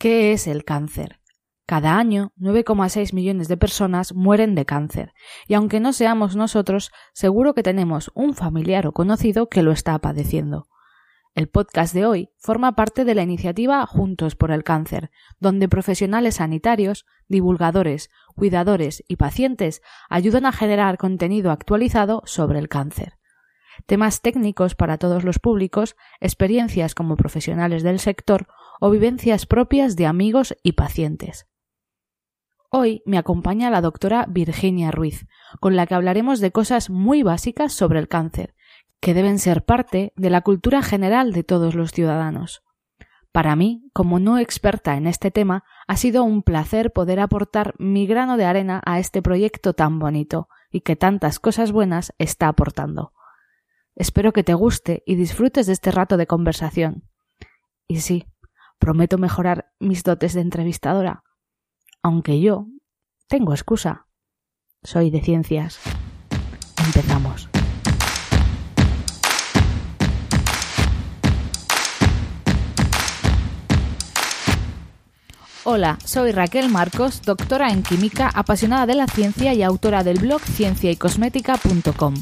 ¿Qué es el cáncer? Cada año, 9,6 millones de personas mueren de cáncer, y aunque no seamos nosotros, seguro que tenemos un familiar o conocido que lo está padeciendo. El podcast de hoy forma parte de la iniciativa Juntos por el Cáncer, donde profesionales sanitarios, divulgadores, cuidadores y pacientes ayudan a generar contenido actualizado sobre el cáncer. Temas técnicos para todos los públicos, experiencias como profesionales del sector o vivencias propias de amigos y pacientes. Hoy me acompaña la doctora Virginia Ruiz, con la que hablaremos de cosas muy básicas sobre el cáncer, que deben ser parte de la cultura general de todos los ciudadanos. Para mí, como no experta en este tema, ha sido un placer poder aportar mi grano de arena a este proyecto tan bonito y que tantas cosas buenas está aportando. Espero que te guste y disfrutes de este rato de conversación. Y sí, Prometo mejorar mis dotes de entrevistadora. Aunque yo tengo excusa. Soy de ciencias. Empezamos. Hola, soy Raquel Marcos, doctora en química, apasionada de la ciencia y autora del blog cienciaycosmética.com.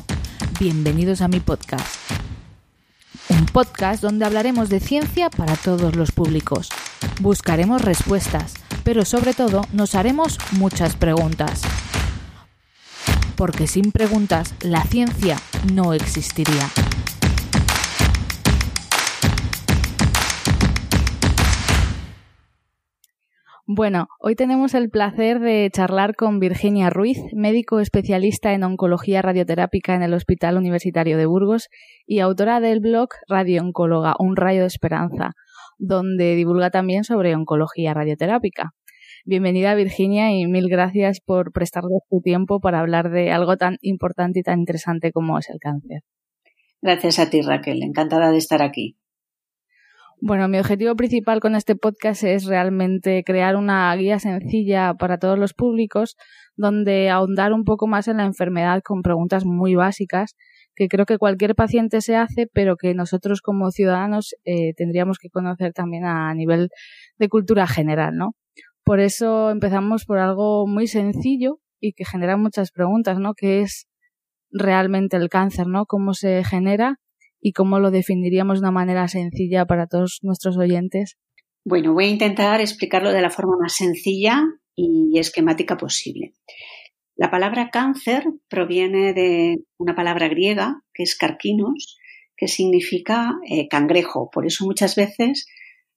Bienvenidos a mi podcast un podcast donde hablaremos de ciencia para todos los públicos. Buscaremos respuestas, pero sobre todo nos haremos muchas preguntas. Porque sin preguntas la ciencia no existiría. Bueno, hoy tenemos el placer de charlar con Virginia Ruiz, médico especialista en oncología radioterápica en el Hospital Universitario de Burgos y autora del blog Radio Oncóloga, Un rayo de esperanza, donde divulga también sobre oncología radioterápica. Bienvenida Virginia y mil gracias por prestarnos tu tiempo para hablar de algo tan importante y tan interesante como es el cáncer. Gracias a ti Raquel, encantada de estar aquí. Bueno, mi objetivo principal con este podcast es realmente crear una guía sencilla para todos los públicos donde ahondar un poco más en la enfermedad con preguntas muy básicas que creo que cualquier paciente se hace, pero que nosotros como ciudadanos eh, tendríamos que conocer también a nivel de cultura general, ¿no? Por eso empezamos por algo muy sencillo y que genera muchas preguntas, ¿no? ¿Qué es realmente el cáncer, ¿no? ¿Cómo se genera? Y cómo lo definiríamos de una manera sencilla para todos nuestros oyentes? Bueno, voy a intentar explicarlo de la forma más sencilla y esquemática posible. La palabra cáncer proviene de una palabra griega que es carquinos, que significa eh, cangrejo. Por eso muchas veces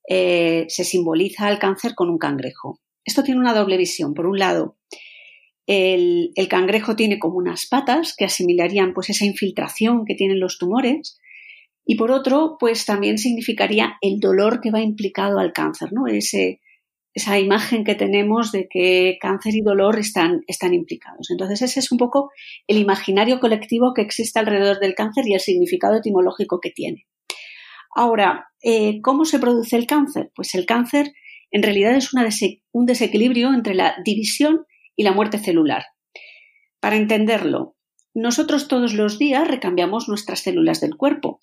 eh, se simboliza el cáncer con un cangrejo. Esto tiene una doble visión. Por un lado, el, el, cangrejo tiene como unas patas que asimilarían pues esa infiltración que tienen los tumores y por otro, pues también significaría el dolor que va implicado al cáncer, ¿no? Esa imagen que tenemos de que cáncer y dolor están, están implicados. Entonces, ese es un poco el imaginario colectivo que existe alrededor del cáncer y el significado etimológico que tiene. Ahora, eh, ¿cómo se produce el cáncer? Pues el cáncer en realidad es un desequilibrio entre la división y la muerte celular. Para entenderlo, nosotros todos los días recambiamos nuestras células del cuerpo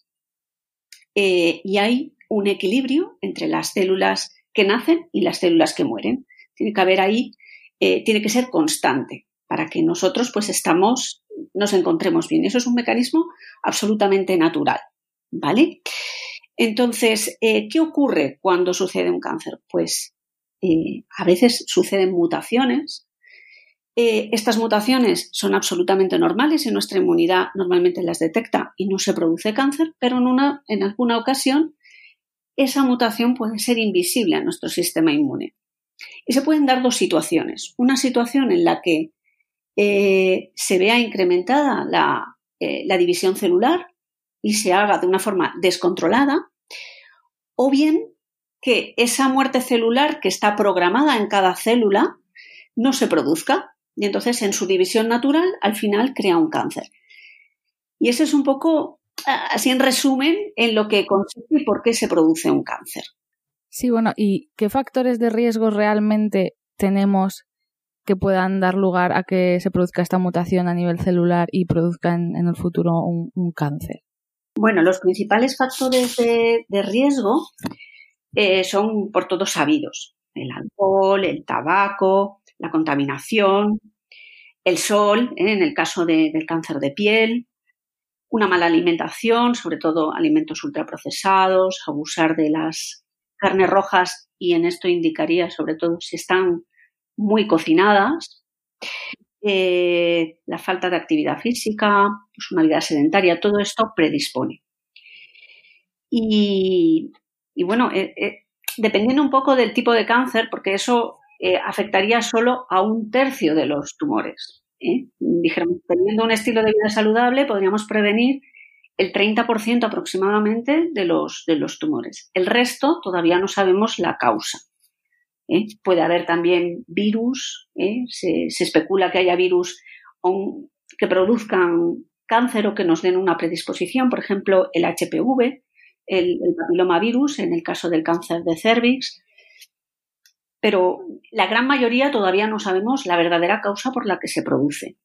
eh, y hay un equilibrio entre las células que nacen y las células que mueren. Tiene que haber ahí, eh, tiene que ser constante para que nosotros pues estamos, nos encontremos bien. Eso es un mecanismo absolutamente natural, ¿vale? Entonces, eh, ¿qué ocurre cuando sucede un cáncer? Pues a veces suceden mutaciones eh, estas mutaciones son absolutamente normales y nuestra inmunidad normalmente las detecta y no se produce cáncer, pero en, una, en alguna ocasión esa mutación puede ser invisible a nuestro sistema inmune. Y se pueden dar dos situaciones. Una situación en la que eh, se vea incrementada eh, la división celular y se haga de una forma descontrolada, o bien que esa muerte celular que está programada en cada célula no se produzca y entonces en su división natural al final crea un cáncer. Y ese es un poco, así en resumen, en lo que consiste y por qué se produce un cáncer. Sí, bueno, ¿y qué factores de riesgo realmente tenemos que puedan dar lugar a que se produzca esta mutación a nivel celular y produzca en, el futuro un, cáncer? Bueno, los principales factores de, riesgo eh, son por todos sabidos. El alcohol, el tabaco, la contaminación, el sol, ¿eh? en el caso del cáncer de piel, una mala alimentación, sobre todo alimentos ultraprocesados, abusar de las carnes rojas y en esto indicaría sobre todo si están muy cocinadas, eh, la falta de actividad física, pues una vida sedentaria, todo esto predispone. Y, bueno, eh, dependiendo un poco del tipo de cáncer, porque eso eh, afectaría solo a un tercio de los tumores. ¿eh? Dijéramos, teniendo un estilo de vida saludable, podríamos prevenir el 30% aproximadamente de los, de los tumores. El resto todavía no sabemos la causa. ¿eh? Puede haber también virus, se, especula que haya virus que produzcan cáncer o que nos den una predisposición, por ejemplo, el HPV, el, el papilomavirus, en el caso del cáncer de cervix, pero la gran mayoría todavía no sabemos la verdadera causa por la que se produce.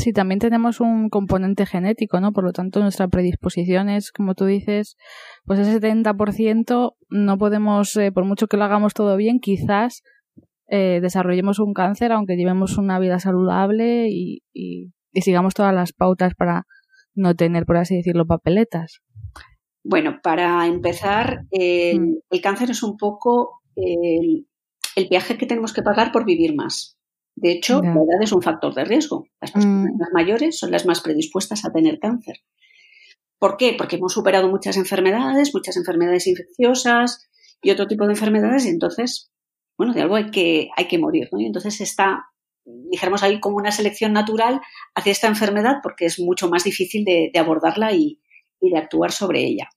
Sí, también tenemos un componente genético, ¿no? Por lo tanto, nuestra predisposición es, como tú dices, pues ese 70% no podemos, eh, por mucho que lo hagamos todo bien, quizás eh, desarrollemos un cáncer aunque llevemos una vida saludable y, sigamos todas las pautas para no tener, por así decirlo, papeletas. Bueno, para empezar, el mm. cáncer es un poco el, viaje que tenemos que pagar por vivir más. De hecho, la edad es un factor de riesgo. Las personas mm. mayores son las más predispuestas a tener cáncer. ¿Por qué? Porque hemos superado muchas enfermedades, muchas enfermedades infecciosas y otro tipo de enfermedades, y entonces, bueno, de algo hay que, hay que morir, ¿no? Y entonces está, dijéramos ahí, como una selección natural hacia esta enfermedad porque es mucho más difícil de, abordarla y de actuar sobre ella.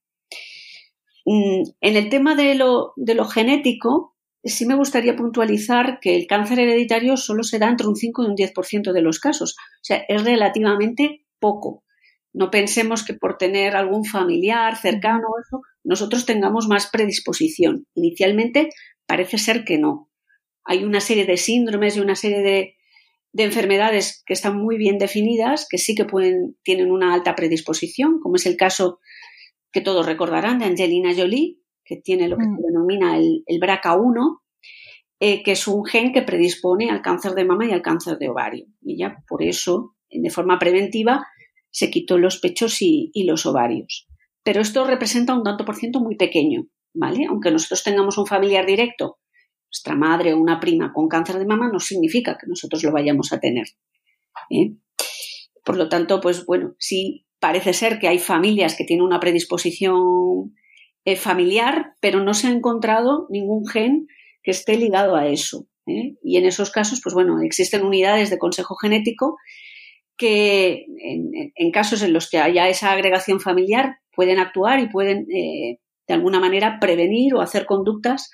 Mm, en el tema de lo, genético, sí me gustaría puntualizar que el cáncer hereditario solo se da entre un 5 y un 10% de los casos. O sea, es relativamente poco. No pensemos que por tener algún familiar cercano eso, nosotros tengamos más predisposición. Inicialmente parece ser que no. Hay una serie de síndromes y una serie de, de enfermedades que están muy bien definidas, que sí que pueden, tienen una alta predisposición, como es el caso que todos recordarán de Angelina Jolie, que tiene lo que mm. se denomina el, BRCA1, eh, que es un gen que predispone al cáncer de mama y al cáncer de ovario. Y ya por eso, de forma preventiva, se quitó los pechos y, los ovarios. Pero esto representa un tanto por ciento muy pequeño, ¿vale? Aunque nosotros tengamos un familiar directo, nuestra madre o una prima con cáncer de mama, no significa que nosotros lo vayamos a tener. ¿eh? Por lo tanto, pues bueno, si parece ser que hay familias que tienen una predisposición eh, familiar, pero no se ha encontrado ningún gen que esté ligado a eso. ¿eh? Y en esos casos, pues bueno, existen unidades de consejo genético que en, casos en los que haya esa agregación familiar pueden actuar y pueden de alguna manera prevenir o hacer conductas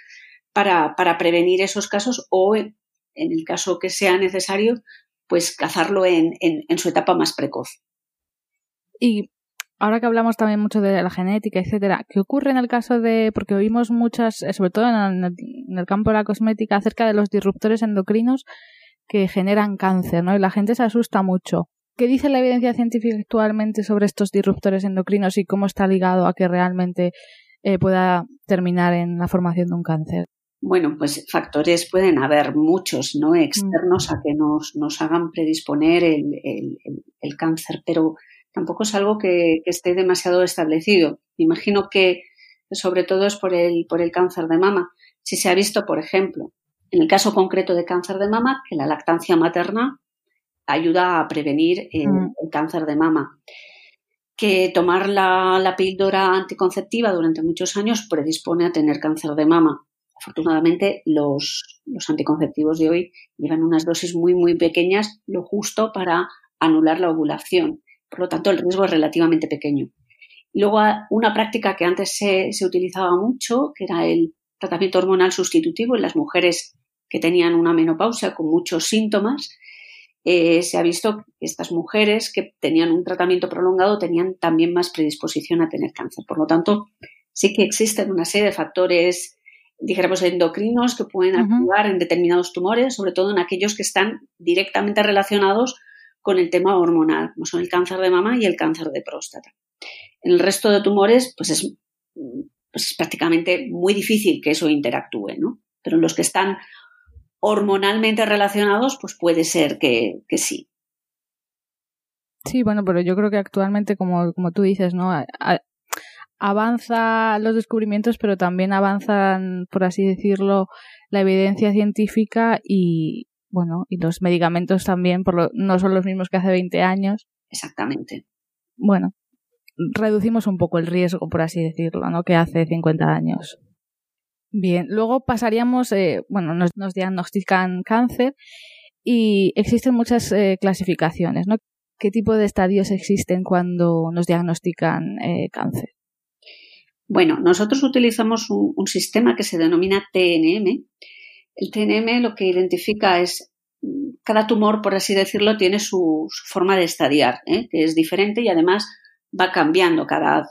para, prevenir esos casos o en el caso que sea necesario, pues cazarlo en su etapa más precoz. Y ahora que hablamos también mucho de la genética, etcétera, ¿qué ocurre en el caso de, porque oímos muchas, eh, sobre todo en el, campo de la cosmética, acerca de los disruptores endocrinos que generan cáncer, ¿no? Y la gente se asusta mucho. ¿Qué dice la evidencia científica actualmente sobre estos disruptores endocrinos y cómo está ligado a que realmente eh, pueda terminar en la formación de un cáncer? Bueno, pues factores pueden haber muchos, ¿no? Externos a que nos, nos hagan predisponer el, el, el cáncer, pero tampoco es algo que, esté demasiado establecido. Imagino que sobre todo es por el, por el cáncer de mama. Si se ha visto, por ejemplo, en el caso concreto de cáncer de mama, que la lactancia materna ayuda a prevenir el, mm. cáncer de mama. Que tomar la, píldora anticonceptiva durante muchos años predispone a tener cáncer de mama. Afortunadamente, los, los anticonceptivos de hoy llevan unas dosis muy, muy pequeñas, lo justo para anular la ovulación. Por lo tanto, el riesgo es relativamente pequeño. luego una práctica que antes se, se utilizaba mucho, que era el tratamiento hormonal sustitutivo en las mujeres que tenían una menopausia con muchos síntomas, eh, se ha visto que estas mujeres que tenían un tratamiento prolongado tenían también más predisposición a tener cáncer. Por lo tanto, sí que existen una serie de factores, dijéramos, endocrinos que pueden actuar en determinados tumores, sobre todo en aquellos que están directamente relacionados con el tema hormonal, como son el cáncer de mama y el cáncer de próstata. En el resto de tumores, pues es, pues es prácticamente muy difícil que eso interactúe, ¿no? Pero en los que están hormonalmente relacionados, pues puede ser que, sí. Sí, bueno, pero yo creo que actualmente, como, como tú dices, ¿no? Avanza los descubrimientos, pero también avanzan, por así decirlo, la evidencia científica y, bueno, y los medicamentos también, por lo, no son los mismos que hace 20 años. Exactamente. Bueno, reducimos un poco el riesgo, por así decirlo, ¿no? Que hace 50 años. Bien, luego pasaríamos, eh, bueno, nos, nos, diagnostican cáncer y existen muchas eh, clasificaciones, ¿no? ¿Qué tipo de estadios existen cuando nos diagnostican eh, cáncer? Bueno, nosotros utilizamos un, un, sistema que se denomina TNM. El TNM lo que identifica es mm, cada tumor, por así decirlo, tiene su, su forma de estadiar, que es diferente y además va cambiando cada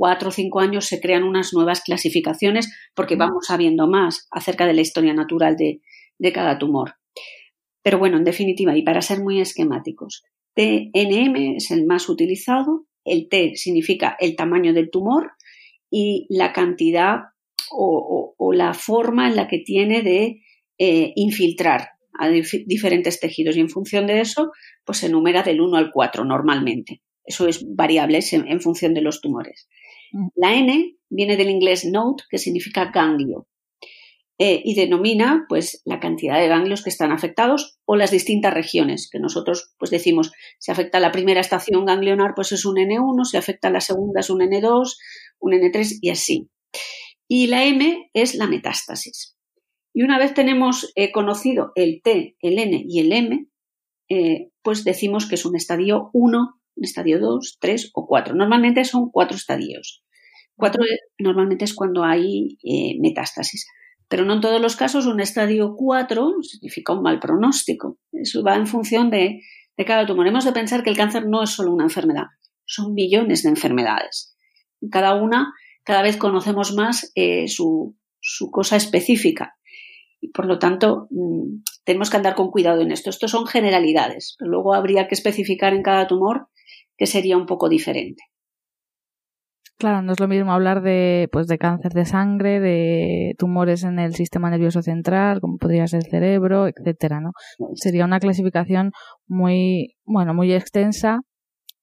cuatro o cinco años se crean unas nuevas clasificaciones porque vamos sabiendo más acerca de la historia natural de, cada tumor. Pero bueno, en definitiva, y para ser muy esquemáticos, TNM es el más utilizado, el T significa el tamaño del tumor y la cantidad o, la forma en la que tiene de eh, infiltrar a diferentes tejidos y en función de eso, pues se numera del 1 al 4 normalmente. Eso es variable en función de los tumores. La N viene del inglés node, que significa ganglio, eh, y denomina pues la cantidad de ganglios que están afectados o las distintas regiones, que nosotros pues decimos, si afecta la primera estación ganglionar, pues es un N1, si afecta la segunda es un N2, un N3 y así. Y la M es la metástasis. Y una vez tenemos eh, conocido el T, el N y el M, eh, pues decimos que es un estadio 1 estadio 2, 3 o 4. Normalmente son cuatro estadios. Cuatro normalmente es cuando hay eh, metástasis. Pero no en todos los casos un estadio 4 significa un mal pronóstico. Eso va en función de, cada tumor. Hemos de pensar que el cáncer no es solo una enfermedad, son billones de enfermedades. Cada una, cada vez conocemos más eh, su, su cosa específica y por lo tanto mm, tenemos que andar con cuidado en esto. Estos son generalidades, pero luego habría que especificar en cada tumor que sería un poco diferente. Claro, no es lo mismo hablar de, pues, de cáncer de sangre, de tumores en el sistema nervioso central, como podría ser el cerebro, etcétera, ¿no? Sería una clasificación muy, bueno, muy extensa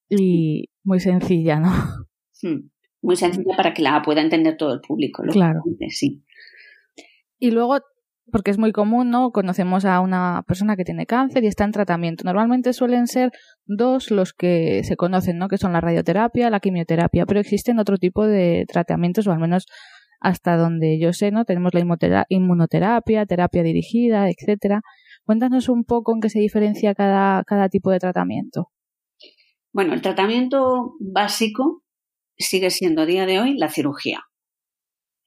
y muy sencilla, ¿no? Hmm. Muy sencilla para que la pueda entender todo el público. Claro. Sí. Y luego porque es muy común, ¿no? Conocemos a una persona que tiene cáncer y está en tratamiento. Normalmente suelen ser dos los que se conocen, ¿no? Que son la radioterapia, la quimioterapia, pero existen otro tipo de tratamientos, o al menos hasta donde yo sé, ¿no? Tenemos la inmunoterapia, terapia dirigida, etcétera. Cuéntanos un poco en qué se diferencia cada, cada tipo de tratamiento. Bueno, el tratamiento básico sigue siendo a día de hoy la cirugía.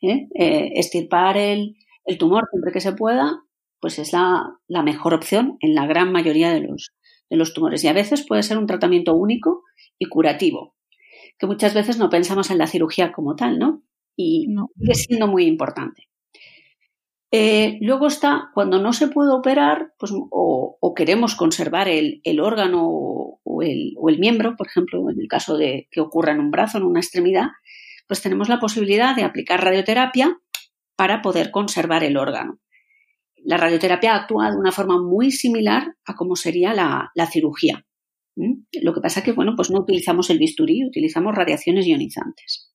¿eh? Eh, estirpar el, el tumor siempre que se pueda, pues es la, mejor opción en la gran mayoría de los, de los tumores. Y a veces puede ser un tratamiento único y curativo, que muchas veces no pensamos en la cirugía como tal, ¿no? Y sigue siendo muy importante. Eh, luego está cuando no se puede operar pues, o, queremos conservar el, órgano o el, miembro, por ejemplo, en el caso de que ocurra en un brazo, en una extremidad, pues tenemos la posibilidad de aplicar radioterapia para poder conservar el órgano. La radioterapia actúa de una forma muy similar a como sería la, cirugía. Lo que pasa es que, bueno, pues no utilizamos el bisturí, utilizamos radiaciones ionizantes.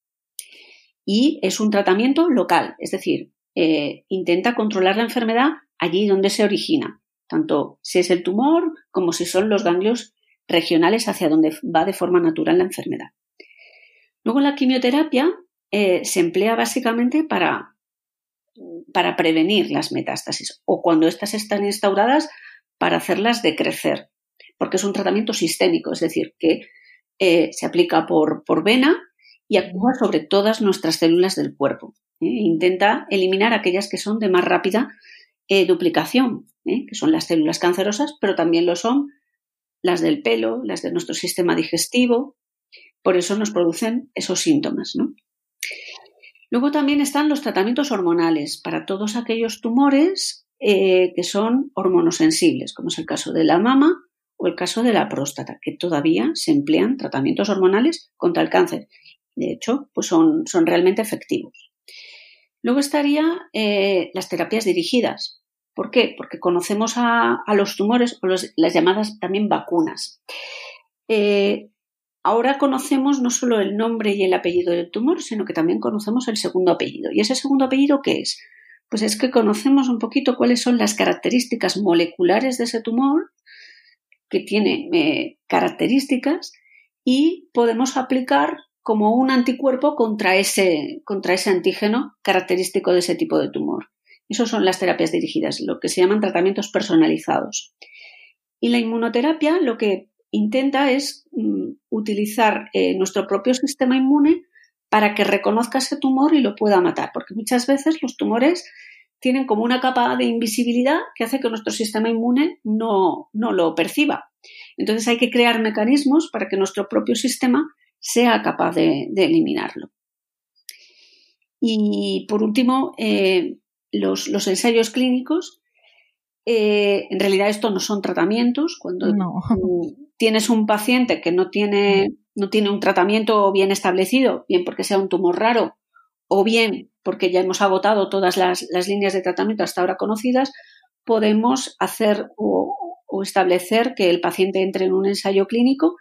Y es un tratamiento local, es decir, eh, intenta controlar la enfermedad allí donde se origina, tanto si es el tumor como si son los ganglios regionales hacia donde va de forma natural la enfermedad. Luego la quimioterapia eh, se emplea básicamente para para prevenir las metástasis o cuando éstas están instauradas para hacerlas decrecer, porque es un tratamiento sistémico, es decir, que eh, se aplica por, por vena y actúa sobre todas nuestras células del cuerpo. ¿Eh? Intenta eliminar aquellas que son de más rápida eh, duplicación, ¿eh? que son las células cancerosas, pero también lo son las del pelo, las de nuestro sistema digestivo. Por eso nos producen esos síntomas. Luego también están los tratamientos hormonales para todos aquellos tumores que son hormonosensibles, como es el caso de la mama o el caso de la próstata, que todavía se emplean tratamientos hormonales contra el cáncer. De hecho, pues son, son realmente efectivos. Luego estaría eh, las terapias dirigidas. ¿Por qué? Porque conocemos a, los tumores o las llamadas también vacunas. Eh, ahora conocemos no solo el nombre y el apellido del tumor, sino que también conocemos el segundo apellido. ¿Y ese segundo apellido qué es? Pues es que conocemos un poquito cuáles son las características moleculares de ese tumor, que tiene eh, características, y podemos aplicar como un anticuerpo contra ese, contra ese antígeno característico de ese tipo de tumor. Esas son las terapias dirigidas, lo que se llaman tratamientos personalizados. Y la inmunoterapia lo que intenta es mm, utilizar eh, nuestro propio sistema inmune para que reconozca ese tumor y lo pueda matar, porque muchas veces los tumores tienen como una capa de invisibilidad que hace que nuestro sistema inmune no, no lo perciba. Entonces hay que crear mecanismos para que nuestro propio sistema sea capaz de, eliminarlo. Y por último, eh, los, ensayos clínicos. Eh, en realidad esto no son tratamientos. Cuando tienes un paciente que no tiene, no tiene un tratamiento bien establecido, bien porque sea un tumor raro o bien porque ya hemos agotado todas las, líneas de tratamiento hasta ahora conocidas, podemos hacer o, establecer que el paciente entre en un ensayo clínico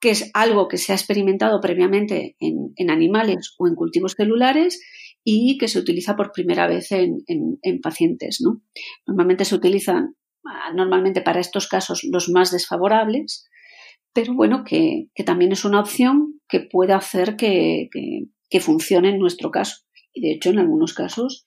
que es algo que se ha experimentado previamente en, animales o en cultivos celulares y que se utiliza por primera vez en, pacientes. ¿no? Normalmente se utilizan ah, normalmente para estos casos los más desfavorables, pero bueno, que, también es una opción que puede hacer que, que, funcione en nuestro caso. Y de hecho, en algunos casos.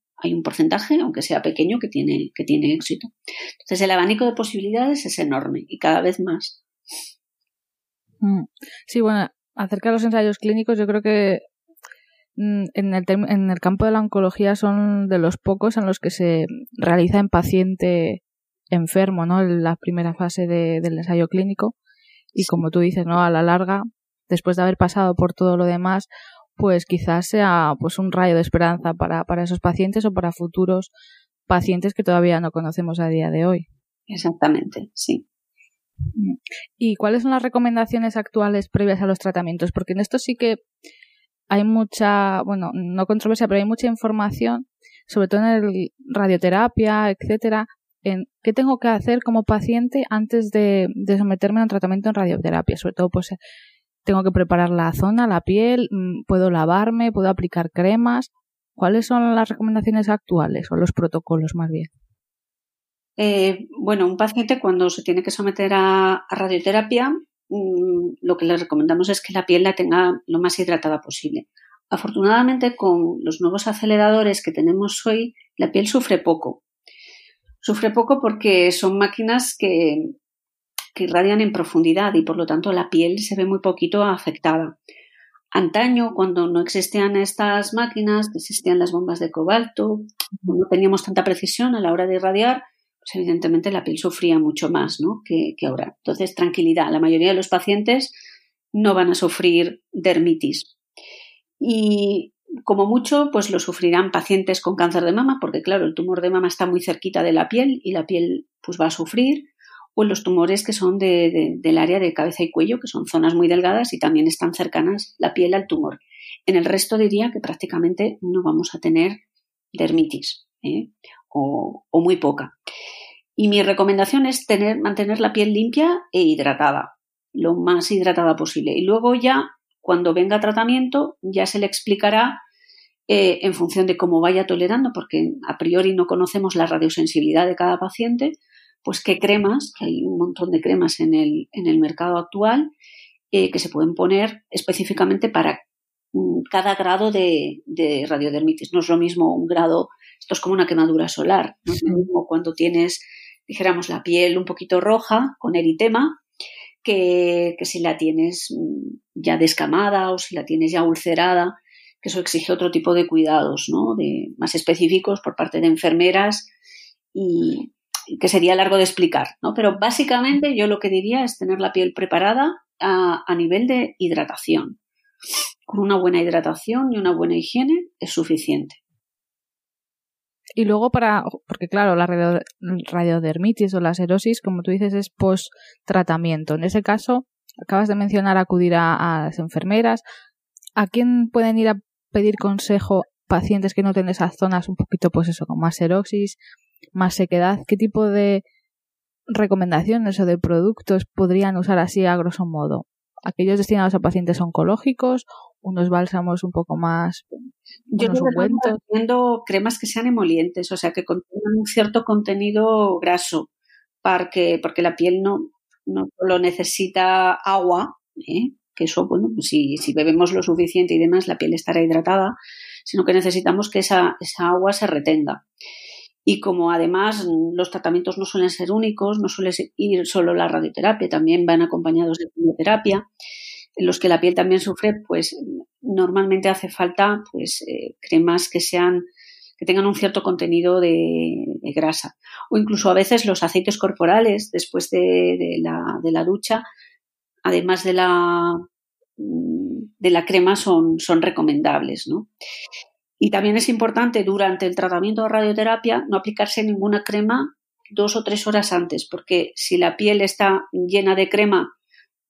hay un porcentaje, aunque sea pequeño, que tiene, que tiene éxito. Entonces el abanico de posibilidades es enorme y cada vez más. Mm. Sí, bueno, acerca de los ensayos clínicos, yo creo que mm, en el, en el campo de la oncología son de los pocos en los que se realiza en paciente enfermo, ¿no? La primera fase del ensayo clínico. Y como tú dices, ¿no? A la larga, después de haber pasado por todo lo demás, pues quizás sea pues un rayo de esperanza para, para esos pacientes o para futuros pacientes que todavía no conocemos a día de hoy. Exactamente, sí. ¿Y cuáles son las recomendaciones actuales previas a los tratamientos? Porque en esto sí que hay mucha, bueno, no controversia, pero hay mucha información, sobre todo en el radioterapia, etcétera, en qué tengo que hacer como paciente antes de, de someterme a un tratamiento en radioterapia, sobre todo pues tengo que preparar la zona, la piel, mm, puedo lavarme, puedo aplicar cremas. ¿Cuáles son las recomendaciones actuales o los protocolos más bien? Eh, bueno, un paciente cuando se tiene que someter a, radioterapia, mm, lo que le recomendamos es que la piel la tenga lo más hidratada posible. Afortunadamente, con los nuevos aceleradores que tenemos hoy, la piel sufre poco. Sufre poco porque son máquinas que, que irradian en profundidad y por lo tanto la piel se ve muy poquito afectada. Antaño, cuando no existían estas máquinas, existían las bombas de cobalto, no teníamos tanta precisión a la hora de irradiar, pues evidentemente la piel sufría mucho más ¿no? que, ahora. Entonces, tranquilidad. La mayoría de los pacientes no van a sufrir dermitis. Y como mucho, pues lo sufrirán pacientes con cáncer de mama, porque claro, el tumor de mama está muy cerquita de la piel y la piel pues va a sufrir, o en los tumores que son de, del área de cabeza y cuello, que son zonas muy delgadas y también están cercanas la piel al tumor. En el resto diría que prácticamente no vamos a tener dermitis, ¿eh? o, muy poca. Y mi recomendación es tener, mantener la piel limpia e hidratada, lo más hidratada posible. Y luego ya cuando venga tratamiento ya se le explicará eh, en función de cómo vaya tolerando, porque a priori no conocemos la radiosensibilidad de cada paciente, pues qué cremas, que hay un montón de cremas en el, en el mercado actual, eh, que se pueden poner específicamente para mm, cada grado de, de, radiodermitis. No es lo mismo un grado, esto es como una quemadura solar, no es lo mismo cuando tienes, dijéramos, la piel un poquito roja con eritema, que, que si la tienes mm, ya descamada o si la tienes ya ulcerada, que eso exige otro tipo de cuidados, ¿no? De, más específicos por parte de enfermeras y que sería largo de explicar, ¿no? Pero básicamente yo lo que diría es tener la piel preparada a, nivel de hidratación. Con una buena hidratación y una buena higiene es suficiente. Y luego para, porque claro, la radiodermitis o la serosis, como tú dices, es post-tratamiento. En ese caso, acabas de mencionar acudir a, las enfermeras. ¿A quién pueden ir a pedir consejo pacientes que noten esas zonas un poquito, pues eso, con más serosis, más sequedad? ¿Qué tipo de recomendaciones o de productos podrían usar así a grosso modo? ¿Aquellos destinados a pacientes oncológicos unos bálsamos un poco más. Yo recomiendo cremas que sean emolientes, o sea, que contengan un cierto contenido graso, porque, porque la piel no, no solo necesita agua, ¿eh? que eso, bueno, pues si, si bebemos lo suficiente y demás, la piel estará hidratada, sino que necesitamos que esa, esa agua se retenga. Y como además los tratamientos no suelen ser únicos, no suele ir solo la radioterapia, también van acompañados de quimioterapia, en los que la piel también sufre, pues normalmente hace falta pues eh, cremas que sean que tengan un cierto contenido de, grasa o incluso a veces los aceites corporales después de, de, la, de la ducha además de la de la crema son, son recomendables ¿no? Y también es importante durante el tratamiento de radioterapia no aplicarse ninguna crema dos o tres horas antes porque si la piel está llena de crema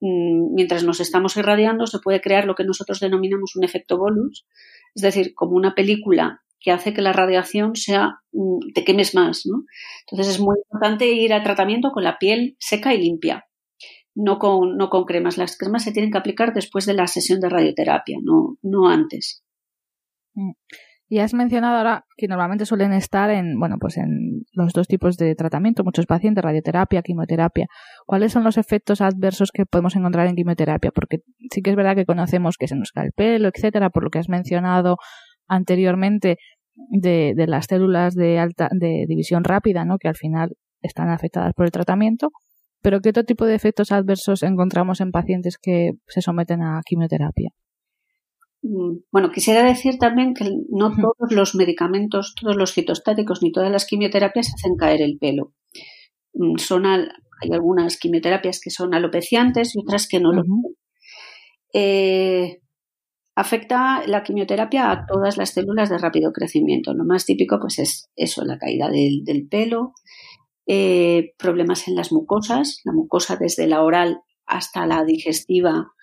Mm, mientras nos estamos irradiando, se puede crear lo que nosotros denominamos un efecto bolus, es decir, como una película que hace que la radiación sea, mm, te quemes más, ¿no? Entonces es muy importante ir al tratamiento con la piel seca y limpia, no con, no con cremas. Las cremas se tienen que aplicar después de la sesión de radioterapia, no, no antes. Mm. Y has mencionado ahora que normalmente suelen estar en, bueno, pues en los dos tipos de tratamiento, muchos pacientes, radioterapia, quimioterapia. ¿Cuáles son los efectos adversos que podemos encontrar en quimioterapia? Porque sí que es verdad que conocemos que se nos cae el pelo, etcétera, por lo que has mencionado anteriormente de, de las células de alta, de división rápida, ¿no? Que al final están afectadas por el tratamiento. Pero ¿qué otro tipo de efectos adversos encontramos en pacientes que se someten a quimioterapia? Mm, bueno, quisiera decir también que no todos los medicamentos, todos los citostáticos ni todas las quimioterapias hacen caer el pelo. Mm, son hay algunas quimioterapias que son alopeciantes y otras que no lo son. Eh, afecta la quimioterapia a todas las células de rápido crecimiento. Lo más típico pues es eso, la caída del, pelo, eh, problemas en las mucosas, la mucosa desde la oral hasta la digestiva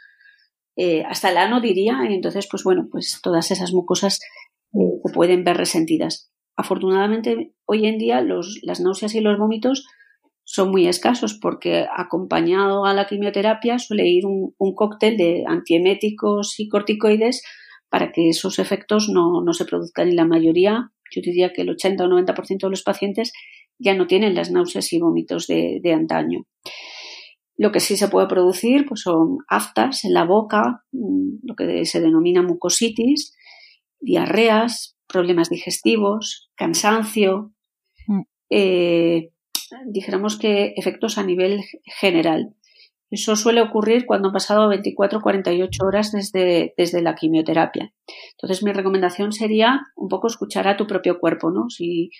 eh, hasta el ano diría, y entonces, pues bueno, pues todas esas mucosas eh, se pueden ver resentidas. Afortunadamente, hoy en día los, las náuseas y los vómitos son muy escasos porque acompañado a la quimioterapia suele ir un, un cóctel de antieméticos y corticoides para que esos efectos no, no se produzcan y la mayoría, yo diría que el 80 o 90% de los pacientes ya no tienen las náuseas y vómitos de, de antaño. Lo que sí se puede producir pues son aftas en la boca, mm, lo que se denomina mucositis, diarreas, problemas digestivos, cansancio, mm. eh, dijéramos que efectos a nivel general. Eso suele ocurrir cuando han pasado 24 o 48 horas desde, desde la quimioterapia. Entonces, mi recomendación sería un poco escuchar a tu propio cuerpo, ¿no? Si,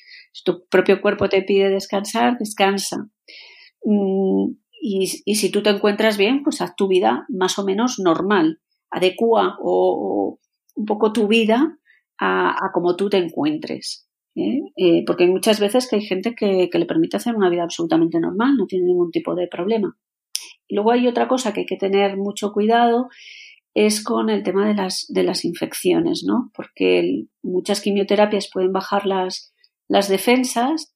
tu propio cuerpo te pide descansar, descansa. Mm, y, si tú te encuentras bien, pues haz tu vida más o menos normal. Adecua o, un poco tu vida a, a como tú te encuentres. ¿eh? Eh, porque hay muchas veces que hay gente que, le permite hacer una vida absolutamente normal, no tiene ningún tipo de problema. Y luego hay otra cosa que hay que tener mucho cuidado es con el tema de las, de las infecciones, ¿no? Porque muchas quimioterapias pueden bajar las, las defensas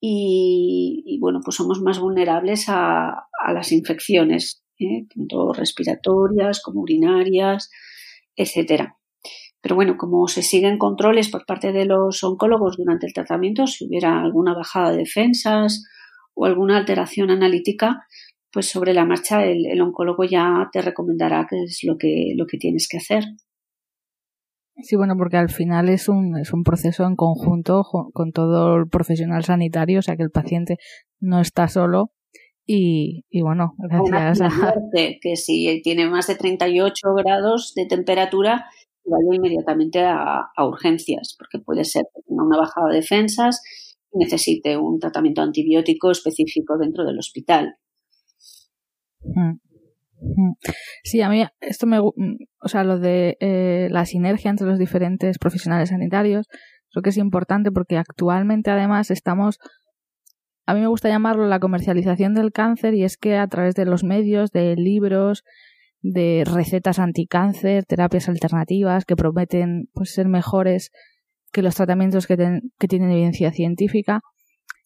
y, bueno, pues somos más vulnerables a, las infecciones, ¿eh? tanto respiratorias como urinarias, etcétera. Pero bueno, como se siguen controles por parte de los oncólogos durante el tratamiento, si hubiera alguna bajada de defensas o alguna alteración analítica, pues sobre la marcha el, oncólogo ya te recomendará qué es lo que, lo que tienes que hacer. Sí, bueno, porque al final es un, es un proceso en conjunto con todo el profesional sanitario, o sea que el paciente no está solo y, y bueno, gracias a... Que si tiene más de 38 grados de temperatura, vaya inmediatamente a, a urgencias, porque puede ser una bajada de defensas y necesite un tratamiento antibiótico específico dentro del hospital. Mm. Sí, a mí esto me, mm, o sea, lo de eh, la sinergia entre los diferentes profesionales sanitarios, creo que es importante porque actualmente además estamos, a mí me gusta llamarlo la comercialización del cáncer y es que a través de los medios, de libros, de recetas anticáncer, terapias alternativas que prometen pues, ser mejores que los tratamientos que, que tienen evidencia científica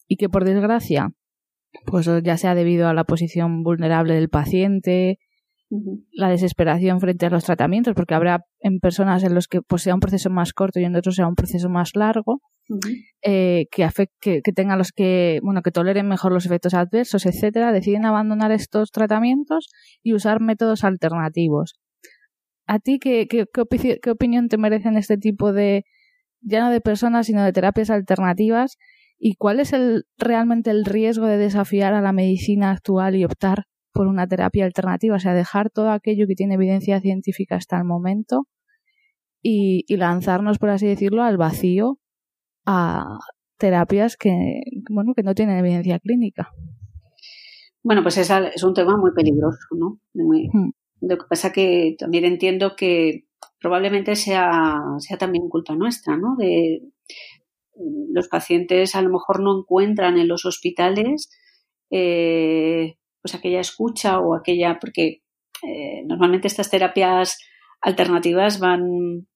y que por desgracia pues ya sea debido a la posición vulnerable del paciente, la desesperación frente a los tratamientos, porque habrá en personas en los que pues, sea un proceso más corto y en otros sea un proceso más largo, eh, que, afecte, que, tengan los que, bueno, que toleren mejor los efectos adversos, etcétera, deciden abandonar estos tratamientos y usar métodos alternativos. ¿A ti qué, qué, qué opinión te merecen este tipo de, ya no de personas, sino de terapias alternativas ¿Y cuál es el, realmente el riesgo de desafiar a la medicina actual y optar por una terapia alternativa? O sea, dejar todo aquello que tiene evidencia científica hasta el momento y, lanzarnos, por así decirlo, al vacío a terapias que, bueno, que no tienen evidencia clínica. Bueno, pues es, es un tema muy peligroso, ¿no? Hmm. Lo que pasa que también entiendo que probablemente sea, sea también culpa nuestra, ¿no? De, los pacientes a lo mejor no encuentran en los hospitales eh, pues aquella escucha o aquella, porque eh, normalmente estas terapias alternativas van,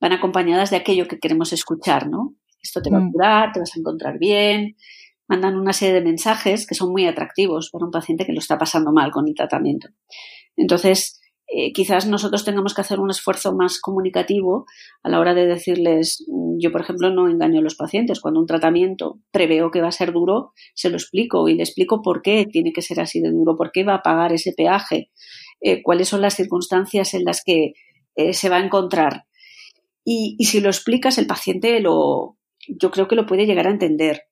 van acompañadas de aquello que queremos escuchar, ¿no? Esto te va a mm. curar, te vas a encontrar bien, mandan una serie de mensajes que son muy atractivos para un paciente que lo está pasando mal con el tratamiento. Entonces, eh, quizás nosotros tengamos que hacer un esfuerzo más comunicativo a la hora de decirles, mm, yo por ejemplo no engaño a los pacientes, cuando un tratamiento preveo que va a ser duro, se lo explico y le explico por qué tiene que ser así de duro, por qué va a pagar ese peaje, eh, cuáles son las circunstancias en las que eh, se va a encontrar. Y, si lo explicas, el paciente lo, yo creo que lo puede llegar a entender.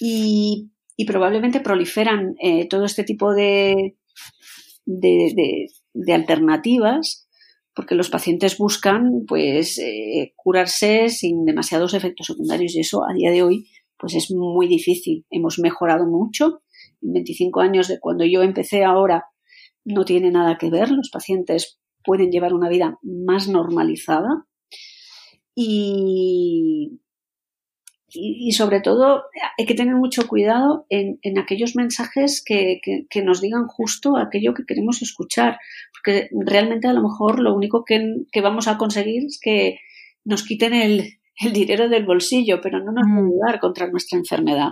Y, probablemente proliferan todo este tipo de alternativas porque los pacientes buscan pues eh, curarse sin demasiados efectos secundarios y eso a día de hoy pues es muy difícil. Hemos mejorado mucho. En 25 años de cuando yo empecé ahora no tiene nada que ver. Los pacientes pueden llevar una vida más normalizada y, y, sobre todo hay que tener mucho cuidado en, en aquellos mensajes que, que, nos digan justo aquello que queremos escuchar, porque realmente a lo mejor lo único que, que vamos a conseguir es que nos quiten el, el dinero del bolsillo, pero no nos va a ayudar contra nuestra enfermedad.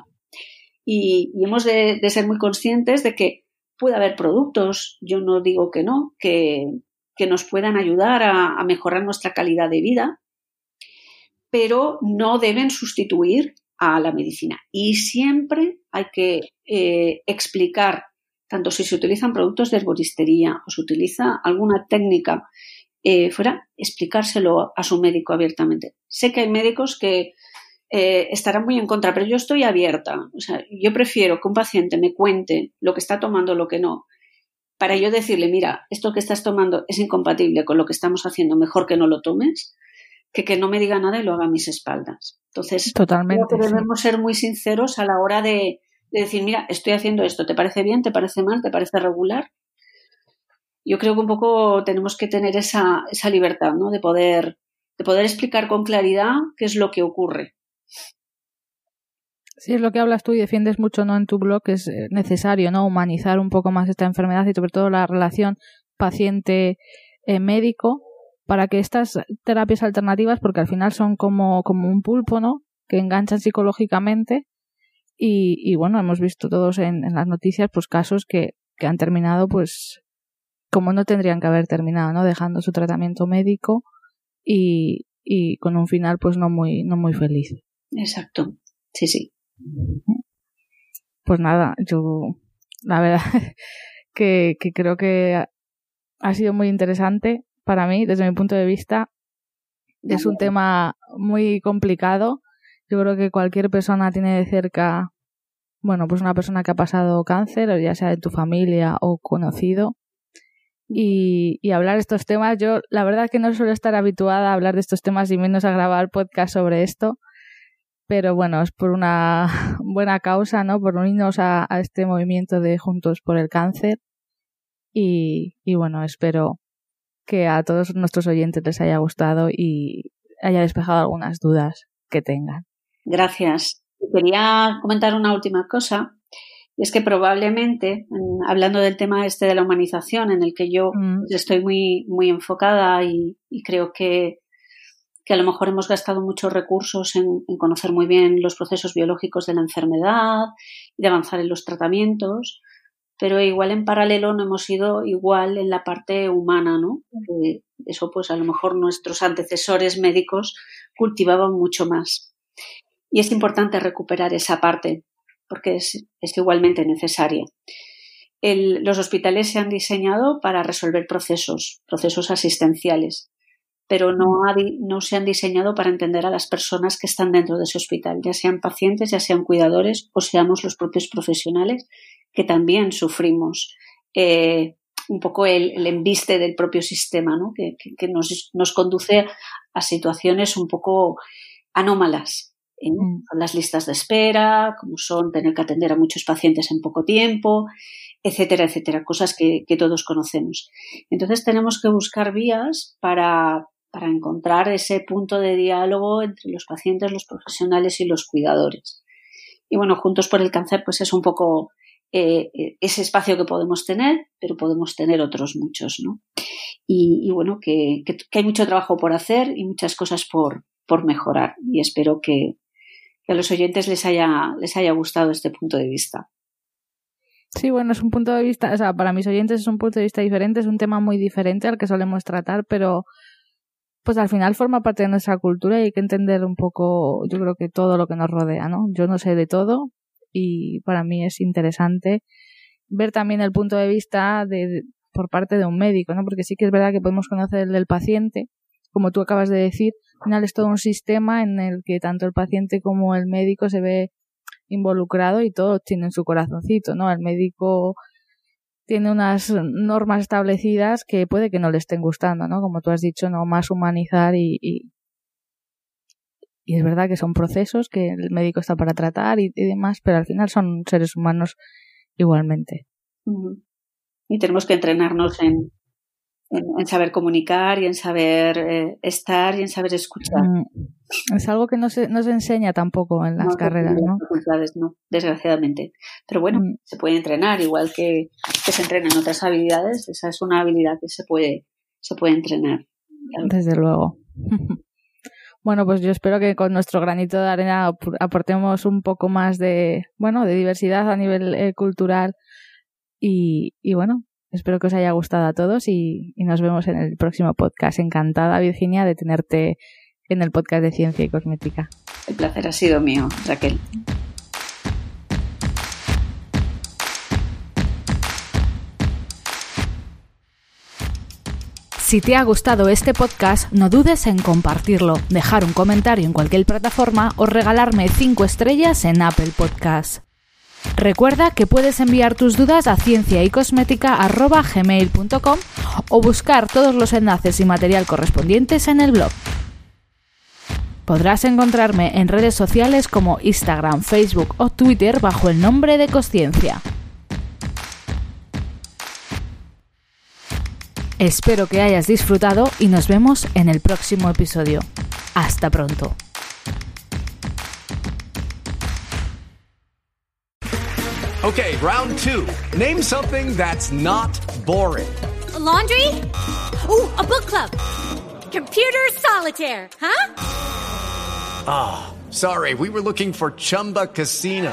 Y, y hemos de, de, ser muy conscientes de que puede haber productos, yo no digo que no, que, que nos puedan ayudar a, a mejorar nuestra calidad de vida, pero no deben sustituir a la medicina. Y siempre hay que eh, explicar, tanto si se utilizan productos de herboristería o se utiliza alguna técnica eh, fuera, explicárselo a su médico abiertamente. Sé que hay médicos que eh, estarán muy en contra, pero yo estoy abierta. O sea, yo prefiero que un paciente me cuente lo que está tomando, lo que no, para yo decirle, mira, esto que estás tomando es incompatible con lo que estamos haciendo, mejor que no lo tomes, que que no me diga nada y lo haga a mis espaldas. Entonces, Totalmente, creo que sí. debemos ser muy sinceros a la hora de, de decir, mira, estoy haciendo esto, ¿te parece bien? ¿Te parece mal? ¿Te parece regular? Yo creo que un poco tenemos que tener esa, esa libertad, ¿no? De poder, de poder explicar con claridad qué es lo que ocurre. Sí, es lo que hablas tú y defiendes mucho ¿no? en tu blog, que es eh, necesario ¿no? humanizar un poco más esta enfermedad y sobre todo la relación paciente-médico para que estas terapias alternativas, porque al final son como, como un pulpo, ¿no? Que enganchan psicológicamente y, y bueno, hemos visto todos en, en las noticias pues casos que, que han terminado pues como no tendrían que haber terminado, ¿no? Dejando su tratamiento médico y, y con un final pues no muy, no muy feliz. Exacto. Sí, sí. Pues nada, yo la verdad que, que creo que ha sido muy interesante para mí, desde mi punto de vista. Es un tema muy complicado. Yo creo que cualquier persona tiene de cerca, bueno, pues una persona que ha pasado cáncer, o ya sea de tu familia o conocido. Y, y hablar de estos temas, yo la verdad que no suelo estar habituada a hablar de estos temas y menos a grabar podcast sobre esto pero bueno, es por una buena causa, ¿no? Por unirnos a, a este movimiento de Juntos por el Cáncer. Y, y, bueno, espero que a todos nuestros oyentes les haya gustado y haya despejado algunas dudas que tengan. Gracias. Quería comentar una última cosa. Y es que probablemente, hablando del tema este de la humanización, en el que yo mm. estoy muy, muy enfocada y, y creo que que a lo mejor hemos gastado muchos recursos en, en, conocer muy bien los procesos biológicos de la enfermedad y de avanzar en los tratamientos, pero igual en paralelo no hemos ido igual en la parte humana, ¿no? Eso pues a lo mejor nuestros antecesores médicos cultivaban mucho más. Y es importante recuperar esa parte porque es, es igualmente necesaria. El, los hospitales se han diseñado para resolver procesos, procesos asistenciales pero no, ha, no, se han diseñado para entender a las personas que están dentro de ese hospital, ya sean pacientes, ya sean cuidadores o seamos los propios profesionales que también sufrimos eh, un poco el, el, embiste del propio sistema, ¿no? que, que, que nos, nos, conduce a situaciones un poco anómalas. ¿eh? Mm. Las listas de espera, como son tener que atender a muchos pacientes en poco tiempo, etcétera, etcétera, cosas que, que todos conocemos. Entonces tenemos que buscar vías para, para encontrar ese punto de diálogo entre los pacientes, los profesionales y los cuidadores. Y bueno, Juntos por el Cáncer, pues es un poco eh, ese espacio que podemos tener, pero podemos tener otros muchos, ¿no? Y, bueno, que, que, que, hay mucho trabajo por hacer y muchas cosas por, por mejorar. Y espero que, que a los oyentes les haya, les haya gustado este punto de vista. Sí, bueno, es un punto de vista, o sea, para mis oyentes es un punto de vista diferente, es un tema muy diferente al que solemos tratar, pero pues al final forma parte de nuestra cultura y hay que entender un poco, yo creo que todo lo que nos rodea, ¿no? Yo no sé de todo y para mí es interesante ver también el punto de vista de, por parte de un médico, ¿no? Porque sí que es verdad que podemos conocer el del paciente, como tú acabas de decir, al final es todo un sistema en el que tanto el paciente como el médico se ve involucrado y todos tienen su corazoncito, ¿no? El médico tiene unas normas establecidas que puede que no le estén gustando, ¿no? Como tú has dicho, no más humanizar y, y, y es verdad que son procesos que el médico está para tratar y, y demás, pero al final son seres humanos igualmente. Y tenemos que entrenarnos en, en, en saber comunicar y en saber eh, estar y en saber escuchar. Mm, es algo que no se, no se enseña tampoco en las no, carreras, ¿no? Facultades, no, desgraciadamente. Pero bueno, mm. se puede entrenar, igual que, que se entrenan otras habilidades, esa es una habilidad que se puede, se puede entrenar. Desde luego. Bueno, pues yo espero que con nuestro granito de arena aportemos un poco más de, bueno, de diversidad a nivel eh, cultural y, y, bueno, espero que os haya gustado a todos y, y, nos vemos en el próximo podcast. Encantada, Virginia, de tenerte en el podcast de Ciencia y Cosmética. El placer ha sido mío, Raquel. Si te ha gustado este podcast, no dudes en compartirlo, dejar un comentario en cualquier plataforma o regalarme 5 estrellas en Apple Podcast. Recuerda que puedes enviar tus dudas a cienciaycosmética.gmail.com o buscar todos los enlaces y material correspondientes en el blog. Podrás encontrarme en redes sociales como Instagram, Facebook o Twitter bajo el nombre de Cosciencia. Espero que hayas disfrutado y nos vemos en el próximo episodio. Hasta pronto. Okay, round two. Name something that's not boring. A laundry? Ooh, a book club. Computer solitaire, huh? Ah, oh, sorry, we were looking for Chumba Casino.